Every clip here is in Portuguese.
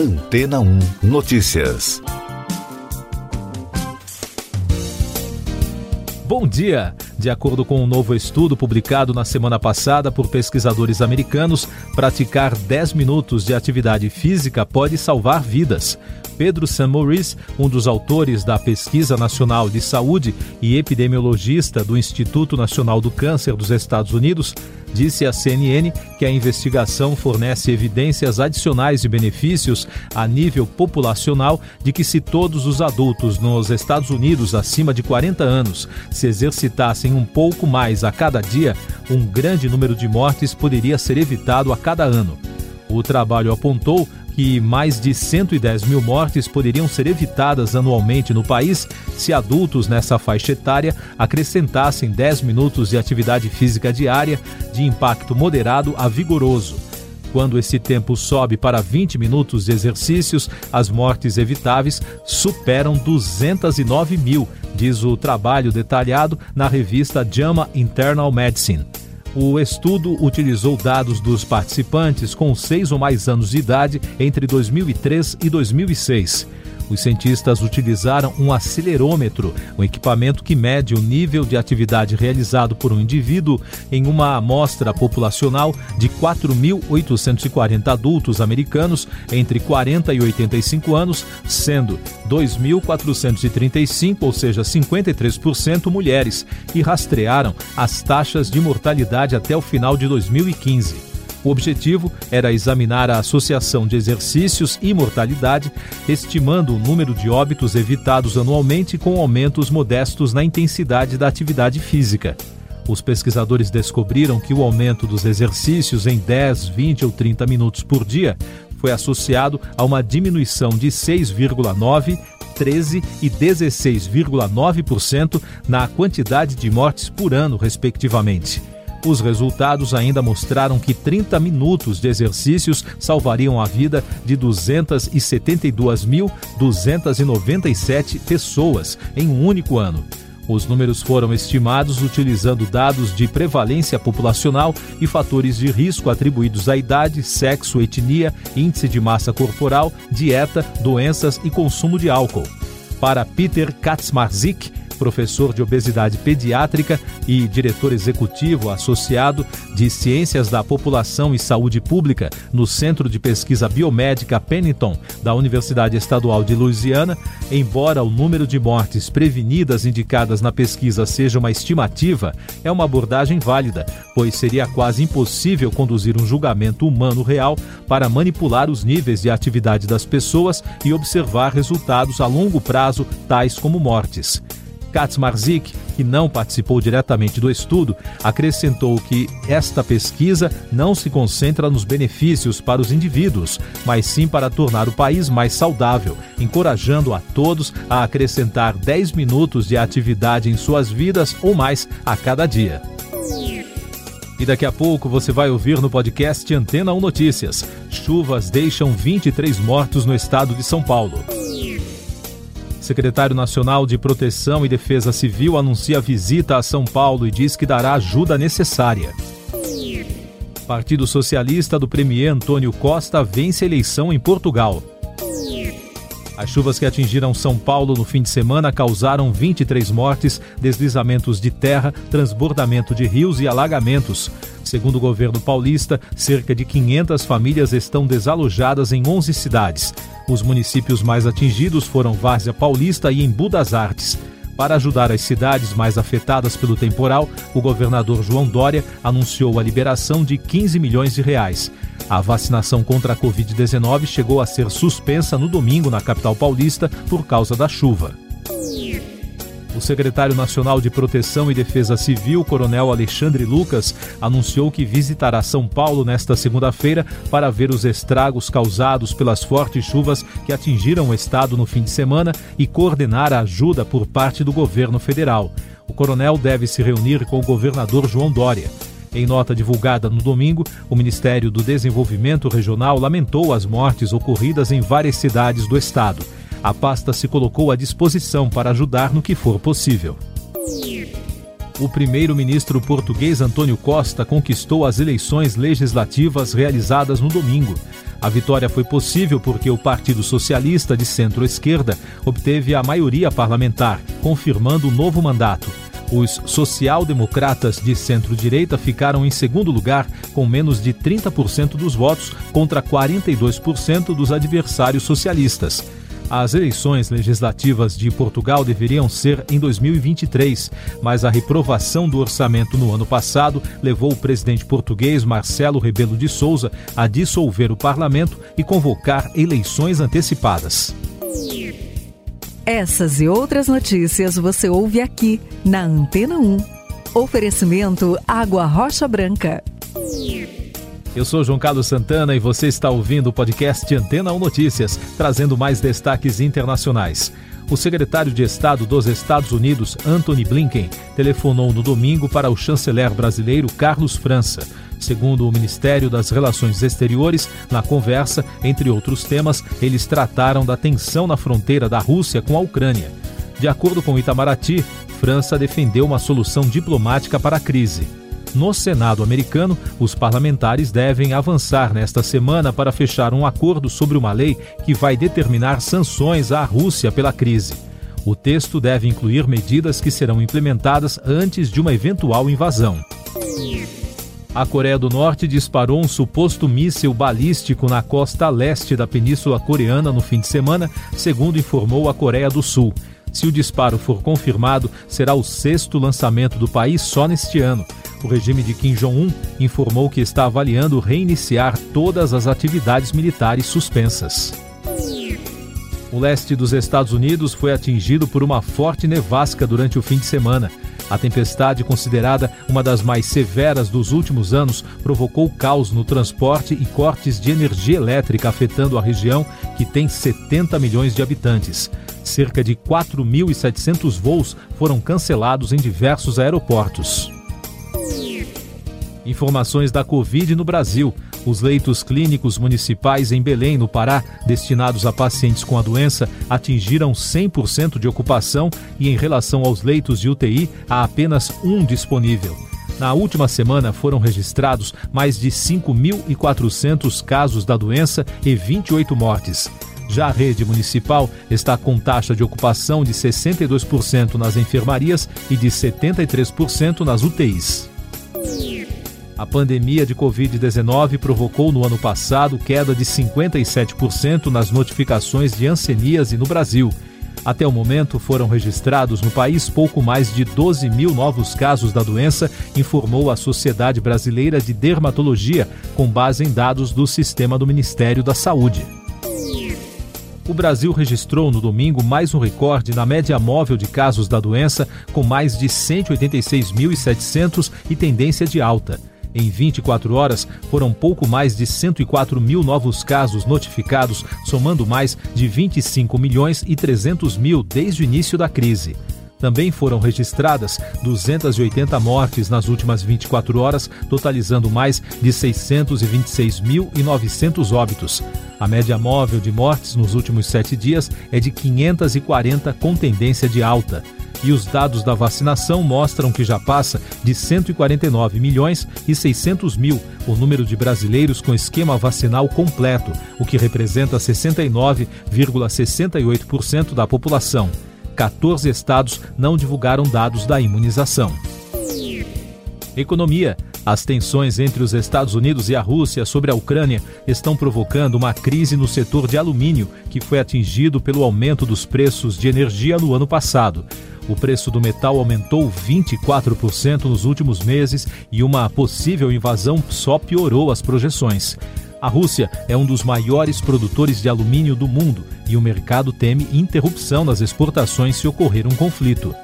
Antena 1 Notícias. Bom dia! De acordo com um novo estudo publicado na semana passada por pesquisadores americanos, praticar 10 minutos de atividade física pode salvar vidas. Pedro San Maurice, um dos autores da Pesquisa Nacional de Saúde e epidemiologista do Instituto Nacional do Câncer dos Estados Unidos, disse à CNN que a investigação fornece evidências adicionais de benefícios a nível populacional de que se todos os adultos nos Estados Unidos acima de 40 anos se exercitassem um pouco mais a cada dia, um grande número de mortes poderia ser evitado a cada ano. O trabalho apontou que mais de 110 mil mortes poderiam ser evitadas anualmente no país se adultos nessa faixa etária acrescentassem 10 minutos de atividade física diária de impacto moderado a vigoroso. Quando esse tempo sobe para 20 minutos de exercícios, as mortes evitáveis superam 209 mil, diz o trabalho detalhado na revista JAMA Internal Medicine. O estudo utilizou dados dos participantes com seis ou mais anos de idade entre 2003 e 2006. Os cientistas utilizaram um acelerômetro, um equipamento que mede o nível de atividade realizado por um indivíduo em uma amostra populacional de 4.840 adultos americanos entre 40 e 85 anos, sendo 2.435, ou seja, 53% mulheres, e rastrearam as taxas de mortalidade até o final de 2015. O objetivo era examinar a associação de exercícios e mortalidade, estimando o número de óbitos evitados anualmente com aumentos modestos na intensidade da atividade física. Os pesquisadores descobriram que o aumento dos exercícios em 10, 20 ou 30 minutos por dia foi associado a uma diminuição de 6,9, 13 e 16,9% na quantidade de mortes por ano, respectivamente. Os resultados ainda mostraram que 30 minutos de exercícios salvariam a vida de 272.297 pessoas em um único ano. Os números foram estimados utilizando dados de prevalência populacional e fatores de risco atribuídos à idade, sexo, etnia, índice de massa corporal, dieta, doenças e consumo de álcool. Para Peter Kaczmarzik, professor de obesidade pediátrica e diretor executivo associado de Ciências da População e Saúde Pública no Centro de Pesquisa Biomédica Pennington da Universidade Estadual de Louisiana, embora o número de mortes prevenidas indicadas na pesquisa seja uma estimativa, é uma abordagem válida, pois seria quase impossível conduzir um julgamento humano real para manipular os níveis de atividade das pessoas e observar resultados a longo prazo, tais como mortes. Kaczmarzik, que não participou diretamente do estudo, acrescentou que esta pesquisa não se concentra nos benefícios para os indivíduos, mas sim para tornar o país mais saudável, encorajando a todos a acrescentar 10 minutos de atividade em suas vidas ou mais a cada dia. E daqui a pouco você vai ouvir no podcast Antena 1 Notícias. Chuvas deixam 23 mortos no estado de São Paulo secretário nacional de Proteção e Defesa Civil anuncia visita a São Paulo e diz que dará ajuda necessária. Partido Socialista do Premier Antônio Costa vence eleição em Portugal. As chuvas que atingiram São Paulo no fim de semana causaram 23 mortes, deslizamentos de terra, transbordamento de rios e alagamentos. Segundo o governo paulista, cerca de 500 famílias estão desalojadas em 11 cidades. Os municípios mais atingidos foram Várzea Paulista e Embu das Artes. Para ajudar as cidades mais afetadas pelo temporal, o governador João Dória anunciou a liberação de 15 milhões de reais. A vacinação contra a Covid-19 chegou a ser suspensa no domingo na capital paulista por causa da chuva. O secretário nacional de Proteção e Defesa Civil, Coronel Alexandre Lucas, anunciou que visitará São Paulo nesta segunda-feira para ver os estragos causados pelas fortes chuvas que atingiram o estado no fim de semana e coordenar a ajuda por parte do governo federal. O coronel deve se reunir com o governador João Dória. Em nota divulgada no domingo, o Ministério do Desenvolvimento Regional lamentou as mortes ocorridas em várias cidades do estado a pasta se colocou à disposição para ajudar no que for possível. o primeiro-ministro português Antônio Costa conquistou as eleições legislativas realizadas no domingo. A vitória foi possível porque o Partido Socialista de centro-esquerda obteve a maioria parlamentar, confirmando o novo mandato. Os social-democratas de centro-direita ficaram em segundo lugar, com menos de 30% dos votos contra 42% dos adversários socialistas. As eleições legislativas de Portugal deveriam ser em 2023, mas a reprovação do orçamento no ano passado levou o presidente português Marcelo Rebelo de Souza a dissolver o parlamento e convocar eleições antecipadas. Essas e outras notícias você ouve aqui na Antena 1. Oferecimento Água Rocha Branca. Eu sou João Carlos Santana e você está ouvindo o podcast Antena 1 Notícias, trazendo mais destaques internacionais. O secretário de Estado dos Estados Unidos, Anthony Blinken, telefonou no domingo para o chanceler brasileiro Carlos França. Segundo o Ministério das Relações Exteriores, na conversa, entre outros temas, eles trataram da tensão na fronteira da Rússia com a Ucrânia. De acordo com Itamaraty, França defendeu uma solução diplomática para a crise. No Senado americano, os parlamentares devem avançar nesta semana para fechar um acordo sobre uma lei que vai determinar sanções à Rússia pela crise. O texto deve incluir medidas que serão implementadas antes de uma eventual invasão. A Coreia do Norte disparou um suposto míssil balístico na costa leste da Península Coreana no fim de semana, segundo informou a Coreia do Sul. Se o disparo for confirmado, será o sexto lançamento do país só neste ano. O regime de Kim Jong-un informou que está avaliando reiniciar todas as atividades militares suspensas. O leste dos Estados Unidos foi atingido por uma forte nevasca durante o fim de semana. A tempestade, considerada uma das mais severas dos últimos anos, provocou caos no transporte e cortes de energia elétrica afetando a região, que tem 70 milhões de habitantes. Cerca de 4.700 voos foram cancelados em diversos aeroportos. Informações da Covid no Brasil. Os leitos clínicos municipais em Belém, no Pará, destinados a pacientes com a doença, atingiram 100% de ocupação e, em relação aos leitos de UTI, há apenas um disponível. Na última semana foram registrados mais de 5.400 casos da doença e 28 mortes. Já a rede municipal está com taxa de ocupação de 62% nas enfermarias e de 73% nas UTIs. A pandemia de Covid-19 provocou no ano passado queda de 57% nas notificações de e no Brasil. Até o momento, foram registrados no país pouco mais de 12 mil novos casos da doença, informou a Sociedade Brasileira de Dermatologia, com base em dados do sistema do Ministério da Saúde. O Brasil registrou no domingo mais um recorde na média móvel de casos da doença, com mais de 186.700 e tendência de alta. Em 24 horas, foram pouco mais de 104 mil novos casos notificados, somando mais de 25 milhões e 300 mil desde o início da crise. Também foram registradas 280 mortes nas últimas 24 horas, totalizando mais de 626.900 óbitos. A média móvel de mortes nos últimos sete dias é de 540, com tendência de alta e os dados da vacinação mostram que já passa de 149 milhões e 600 mil o número de brasileiros com esquema vacinal completo, o que representa 69,68% da população. 14 estados não divulgaram dados da imunização. Economia. As tensões entre os Estados Unidos e a Rússia sobre a Ucrânia estão provocando uma crise no setor de alumínio, que foi atingido pelo aumento dos preços de energia no ano passado. O preço do metal aumentou 24% nos últimos meses e uma possível invasão só piorou as projeções. A Rússia é um dos maiores produtores de alumínio do mundo e o mercado teme interrupção nas exportações se ocorrer um conflito.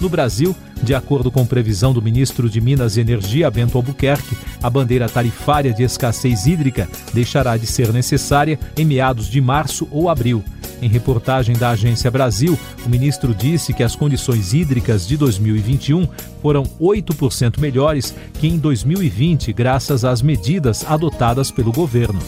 No Brasil, de acordo com previsão do ministro de Minas e Energia, Bento Albuquerque, a bandeira tarifária de escassez hídrica deixará de ser necessária em meados de março ou abril. Em reportagem da Agência Brasil, o ministro disse que as condições hídricas de 2021 foram 8% melhores que em 2020, graças às medidas adotadas pelo governo.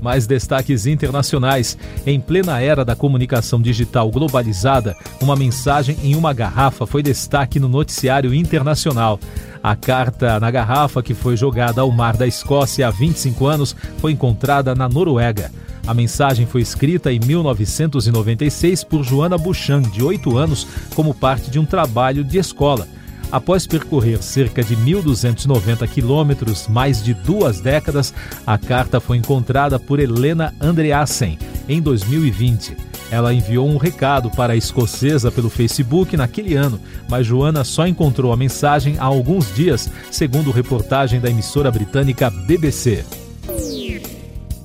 Mais destaques internacionais. Em plena era da comunicação digital globalizada, uma mensagem em uma garrafa foi destaque no noticiário internacional. A carta na garrafa, que foi jogada ao mar da Escócia há 25 anos, foi encontrada na Noruega. A mensagem foi escrita em 1996 por Joana Buchan, de 8 anos, como parte de um trabalho de escola. Após percorrer cerca de 1.290 quilômetros, mais de duas décadas, a carta foi encontrada por Helena Andreasen em 2020. Ela enviou um recado para a escocesa pelo Facebook naquele ano, mas Joana só encontrou a mensagem há alguns dias, segundo reportagem da emissora britânica BBC.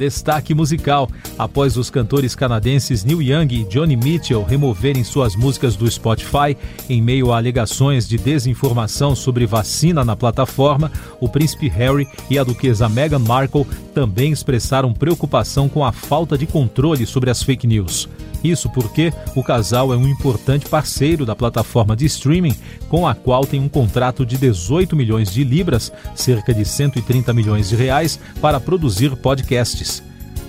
Destaque musical. Após os cantores canadenses Neil Young e Johnny Mitchell removerem suas músicas do Spotify em meio a alegações de desinformação sobre vacina na plataforma, o príncipe Harry e a duquesa Meghan Markle também expressaram preocupação com a falta de controle sobre as fake news. Isso porque o casal é um importante parceiro da plataforma de streaming, com a qual tem um contrato de 18 milhões de libras, cerca de 130 milhões de reais, para produzir podcasts.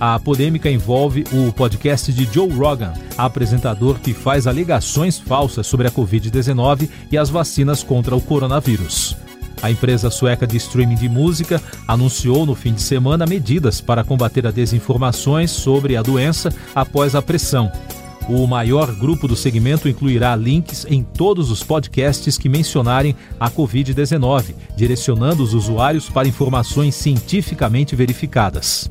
A polêmica envolve o podcast de Joe Rogan, apresentador que faz alegações falsas sobre a Covid-19 e as vacinas contra o coronavírus. A empresa sueca de streaming de música anunciou no fim de semana medidas para combater as desinformações sobre a doença após a pressão. O maior grupo do segmento incluirá links em todos os podcasts que mencionarem a Covid-19, direcionando os usuários para informações cientificamente verificadas.